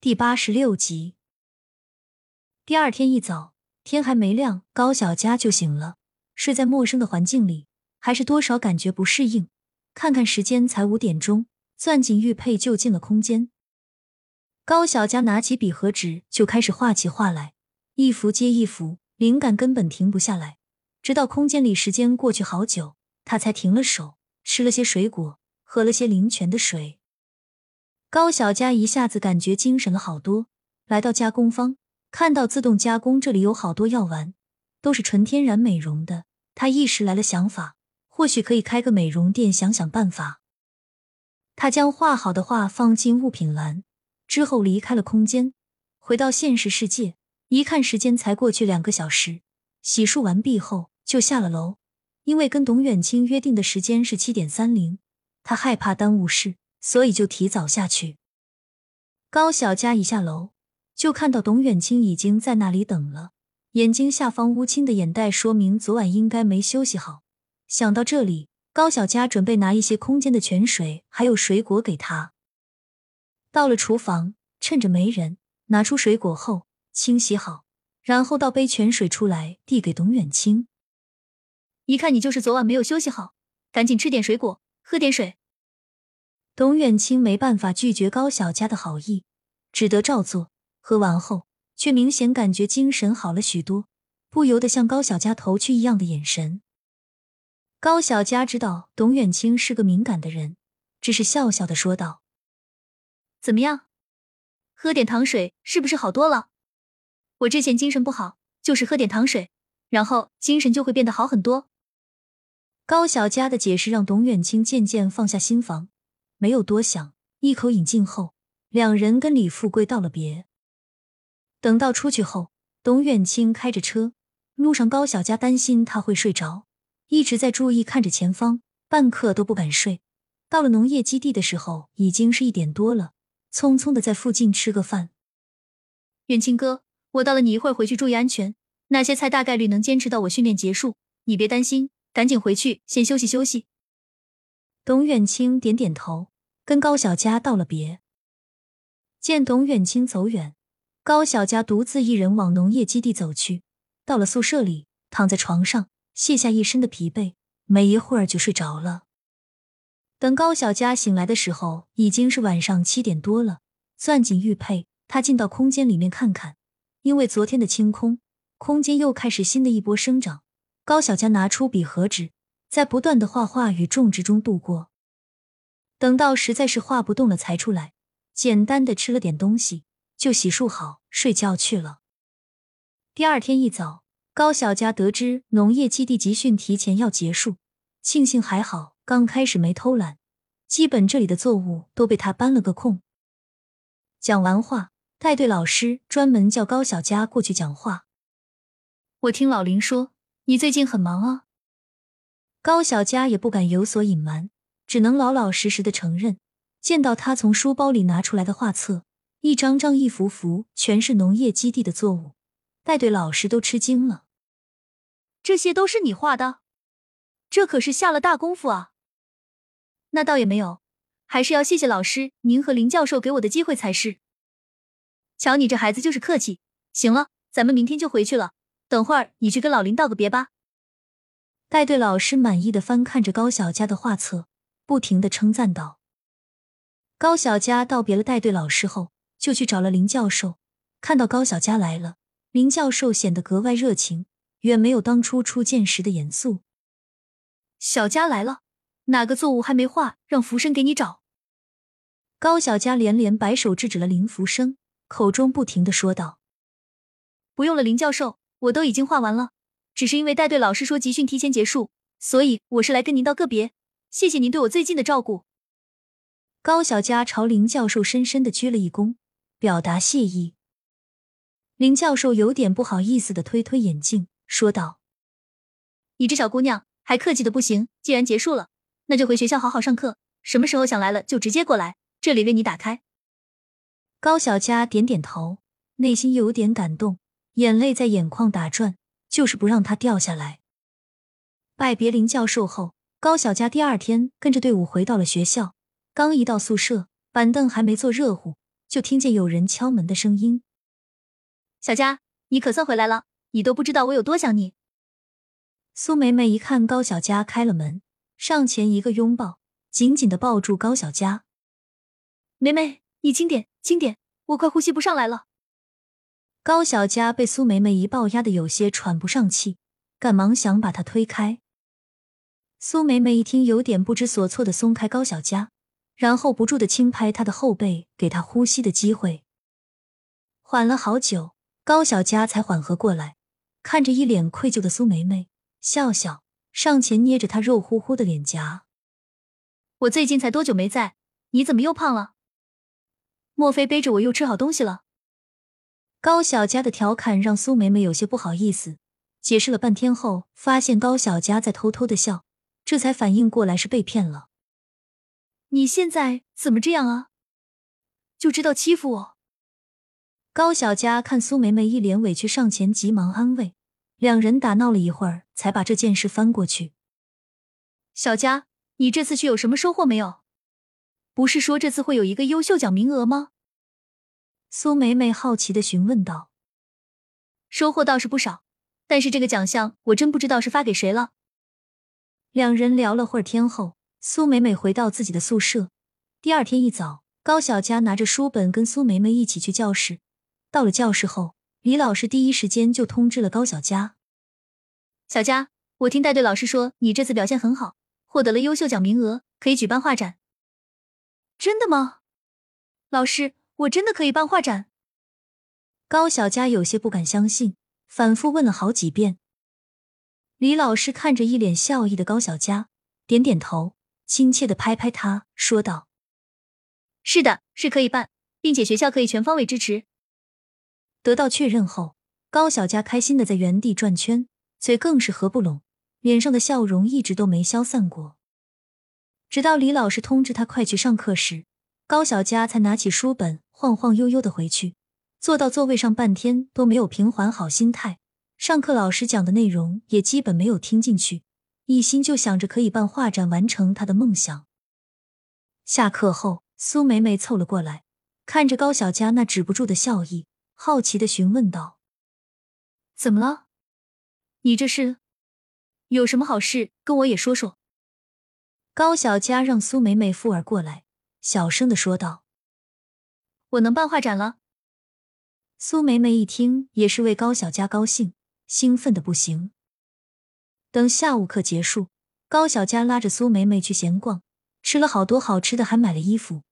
第八十六集。第二天一早，天还没亮，高小佳就醒了。睡在陌生的环境里，还是多少感觉不适应。看看时间，才五点钟，攥紧玉佩就进了空间。高小佳拿起笔和纸，就开始画起画来，一幅接一幅，灵感根本停不下来。直到空间里时间过去好久，他才停了手，吃了些水果，喝了些灵泉的水。高小佳一下子感觉精神了好多，来到加工方，看到自动加工这里有好多药丸，都是纯天然美容的。他一时来了想法，或许可以开个美容店，想想办法。他将画好的画放进物品栏，之后离开了空间，回到现实世界。一看时间，才过去两个小时。洗漱完毕后，就下了楼，因为跟董远清约定的时间是七点三零，他害怕耽误事。所以就提早下去。高小佳一下楼，就看到董远清已经在那里等了，眼睛下方乌青的眼袋，说明昨晚应该没休息好。想到这里，高小佳准备拿一些空间的泉水还有水果给他。到了厨房，趁着没人，拿出水果后清洗好，然后倒杯泉水出来递给董远清。一看你就是昨晚没有休息好，赶紧吃点水果，喝点水。董远清没办法拒绝高小佳的好意，只得照做。喝完后，却明显感觉精神好了许多，不由得向高小佳投去异样的眼神。高小佳知道董远清是个敏感的人，只是笑笑的说道：“怎么样，喝点糖水是不是好多了？我之前精神不好，就是喝点糖水，然后精神就会变得好很多。”高小佳的解释让董远清渐渐放下心防。没有多想，一口饮尽后，两人跟李富贵道了别。等到出去后，董远清开着车，路上高小佳担心他会睡着，一直在注意看着前方，半刻都不敢睡。到了农业基地的时候，已经是一点多了，匆匆的在附近吃个饭。远清哥，我到了，你一会儿回去注意安全。那些菜大概率能坚持到我训练结束，你别担心，赶紧回去先休息休息。董远清点点头，跟高小佳道了别。见董远清走远，高小佳独自一人往农业基地走去。到了宿舍里，躺在床上，卸下一身的疲惫，没一会儿就睡着了。等高小佳醒来的时候，已经是晚上七点多了。攥紧玉佩，他进到空间里面看看，因为昨天的清空，空间又开始新的一波生长。高小佳拿出笔和纸。在不断的画画与种植中度过，等到实在是画不动了，才出来，简单的吃了点东西，就洗漱好睡觉去了。第二天一早，高小佳得知农业基地集训提前要结束，庆幸还好刚开始没偷懒，基本这里的作物都被他搬了个空。讲完话，带队老师专门叫高小佳过去讲话。我听老林说，你最近很忙啊。高小佳也不敢有所隐瞒，只能老老实实的承认。见到他从书包里拿出来的画册，一张张、一幅幅，全是农业基地的作物，带队老师都吃惊了。这些都是你画的？这可是下了大功夫啊！那倒也没有，还是要谢谢老师您和林教授给我的机会才是。瞧你这孩子就是客气。行了，咱们明天就回去了。等会儿你去跟老林道个别吧。带队老师满意的翻看着高小佳的画册，不停的称赞道：“高小佳道别了带队老师后，就去找了林教授。看到高小佳来了，林教授显得格外热情，远没有当初初见时的严肃。小佳来了，哪个作物还没画？让福生给你找。”高小佳连连摆手制止了林福生，口中不停的说道：“不用了，林教授，我都已经画完了。”只是因为带队老师说集训提前结束，所以我是来跟您道个别。谢谢您对我最近的照顾。高小佳朝林教授深深的鞠了一躬，表达谢意。林教授有点不好意思的推推眼镜，说道：“你这小姑娘还客气的不行。既然结束了，那就回学校好好上课。什么时候想来了就直接过来，这里为你打开。”高小佳点点头，内心有点感动，眼泪在眼眶打转。就是不让他掉下来。拜别林教授后，高小佳第二天跟着队伍回到了学校。刚一到宿舍，板凳还没坐热乎，就听见有人敲门的声音：“小佳，你可算回来了！你都不知道我有多想你。”苏梅梅一看高小佳开了门，上前一个拥抱，紧紧的抱住高小佳：“梅梅，你轻点，轻点，我快呼吸不上来了。”高小佳被苏梅梅一抱，压得有些喘不上气，赶忙想把她推开。苏梅梅一听，有点不知所措的松开高小佳，然后不住的轻拍她的后背，给她呼吸的机会。缓了好久，高小佳才缓和过来，看着一脸愧疚的苏梅梅，笑笑上前捏着她肉乎乎的脸颊：“我最近才多久没在？你怎么又胖了？莫非背着我又吃好东西了？”高小佳的调侃让苏梅梅有些不好意思，解释了半天后，发现高小佳在偷偷的笑，这才反应过来是被骗了。你现在怎么这样啊？就知道欺负我？高小佳看苏梅梅一脸委屈，上前急忙安慰，两人打闹了一会儿，才把这件事翻过去。小佳，你这次去有什么收获没有？不是说这次会有一个优秀奖名额吗？苏梅梅好奇的询问道：“收获倒是不少，但是这个奖项我真不知道是发给谁了。”两人聊了会儿天后，苏梅梅回到自己的宿舍。第二天一早，高小佳拿着书本跟苏梅梅一起去教室。到了教室后，李老师第一时间就通知了高小佳：“小佳，我听带队老师说你这次表现很好，获得了优秀奖名额，可以举办画展。真的吗？老师？”我真的可以办画展？高小佳有些不敢相信，反复问了好几遍。李老师看着一脸笑意的高小佳，点点头，亲切的拍拍他，说道：“是的，是可以办，并且学校可以全方位支持。”得到确认后，高小佳开心的在原地转圈，嘴更是合不拢，脸上的笑容一直都没消散过。直到李老师通知他快去上课时，高小佳才拿起书本。晃晃悠悠的回去，坐到座位上半天都没有平缓好心态。上课老师讲的内容也基本没有听进去，一心就想着可以办画展，完成他的梦想。下课后，苏梅梅凑了过来，看着高小佳那止不住的笑意，好奇的询问道：“怎么了？你这是有什么好事？跟我也说说。”高小佳让苏梅梅附耳过来，小声的说道。我能办画展了。苏梅梅一听，也是为高小佳高兴，兴奋的不行。等下午课结束，高小佳拉着苏梅梅去闲逛，吃了好多好吃的，还买了衣服。